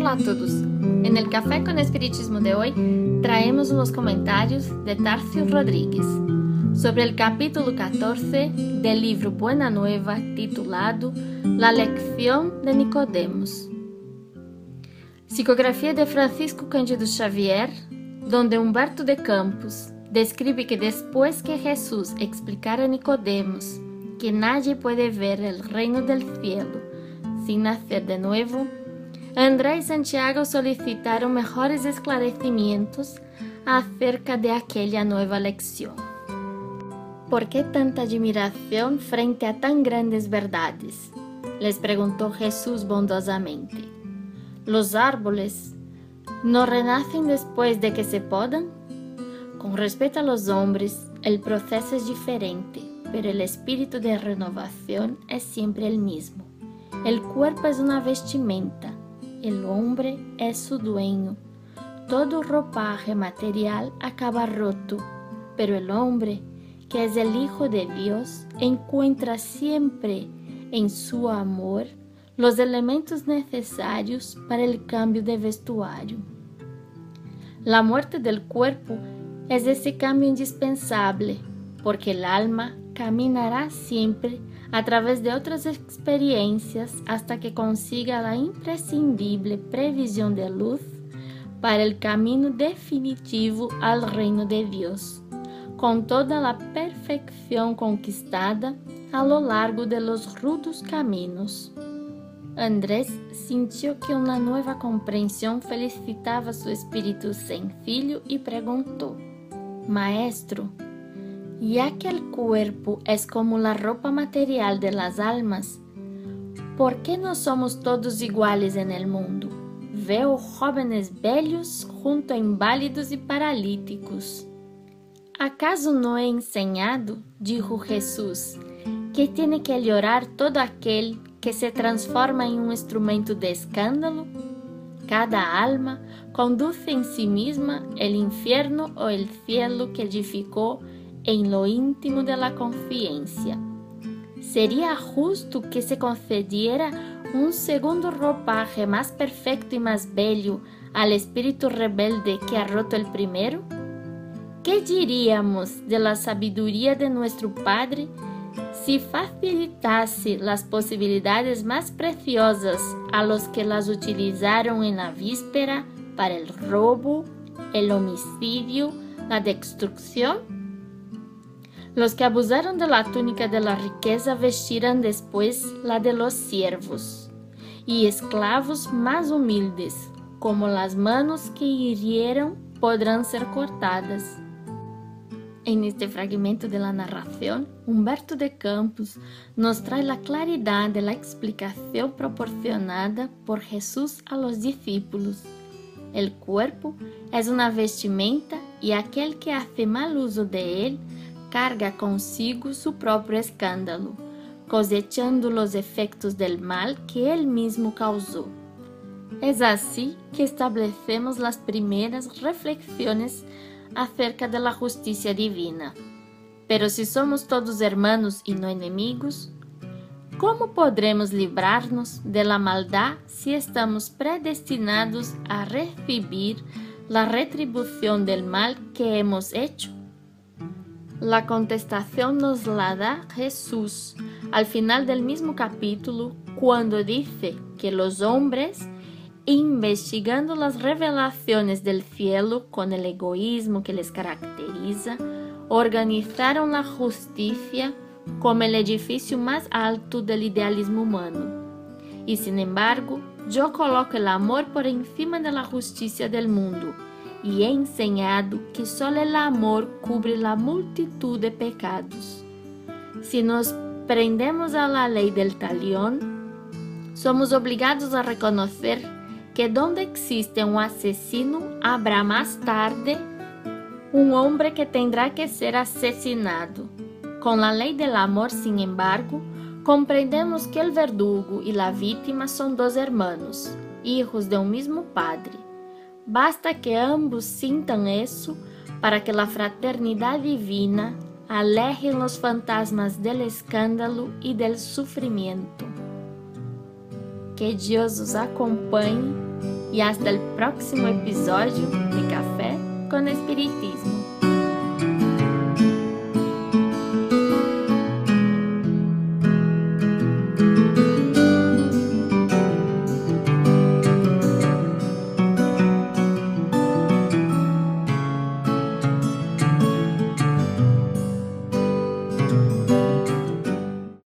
Hola a todos. En el Café con Espiritismo de hoy traemos los comentarios de Tarcio Rodríguez sobre el capítulo 14 del libro Buena Nueva titulado La lección de Nicodemos. Psicografía de Francisco Cândido Xavier, donde Humberto de Campos describe que después que Jesús explicara a Nicodemos que nadie puede ver el reino del cielo sin nacer de nuevo, André y Santiago solicitaron mejores esclarecimientos acerca de aquella nueva lección. ¿Por qué tanta admiración frente a tan grandes verdades? Les preguntó Jesús bondosamente. ¿Los árboles no renacen después de que se podan? Con respecto a los hombres, el proceso es diferente, pero el espíritu de renovación es siempre el mismo. El cuerpo es una vestimenta el hombre es su dueño. Todo ropaje material acaba roto, pero el hombre, que es el Hijo de Dios, encuentra siempre en su amor los elementos necesarios para el cambio de vestuario. La muerte del cuerpo es ese cambio indispensable, porque el alma caminará siempre a través de otras experiencias hasta que consiga la imprescindible previsión de luz para el camino definitivo al reino de Dios, con toda la perfección conquistada a lo largo de los rudos caminos. Andrés sintió que una nueva comprensión felicitaba su espíritu sencillo y preguntó, Maestro, ya que el cuerpo es como la ropa material de las almas, ¿por qué no somos todos iguales en el mundo? Veo jóvenes bellos junto a inválidos y paralíticos. ¿Acaso no he enseñado, dijo Jesús, que tiene que llorar todo aquel que se transforma en un instrumento de escándalo? Cada alma conduce en sí misma el infierno o el cielo que edificó en lo íntimo de la conciencia. ¿Sería justo que se concediera un segundo ropaje más perfecto y más bello al espíritu rebelde que ha roto el primero? ¿Qué diríamos de la sabiduría de nuestro Padre si facilitase las posibilidades más preciosas a los que las utilizaron en la víspera para el robo, el homicidio, la destrucción? Los que abusaron de la túnica de la riqueza vestirán después la de los siervos, y esclavos más humildes, como las manos que hirieron, podrán ser cortadas. En este fragmento de la narración, Humberto de Campos nos trae la claridad de la explicación proporcionada por Jesús a los discípulos. El cuerpo es una vestimenta y aquel que hace mal uso de él carga consigo su propio escándalo, cosechando los efectos del mal que él mismo causó. Es así que establecemos las primeras reflexiones acerca de la justicia divina. Pero si somos todos hermanos y no enemigos, ¿cómo podremos librarnos de la maldad si estamos predestinados a recibir la retribución del mal que hemos hecho? La contestación nos la da Jesús al final del mismo capítulo cuando dice que los hombres, investigando las revelaciones del cielo con el egoísmo que les caracteriza, organizaron la justicia como el edificio más alto del idealismo humano. Y sin embargo, yo coloco el amor por encima de la justicia del mundo e é enseñado que só o amor cubre a multitud de pecados. Se nos prendemos a la lei del talión, somos obrigados a reconocer que donde existe um asesino, habrá mais tarde um homem que tendrá que ser asesinado. Com a lei del amor, sin embargo, compreendemos que o verdugo e a vítima são dois hermanos, hijos de um mesmo padre. Basta que ambos sintam isso para que a fraternidade divina aleje os fantasmas del escândalo e del sofrimento. Que Deus os acompanhe E hasta el próximo episódio de Café com Espiritismo.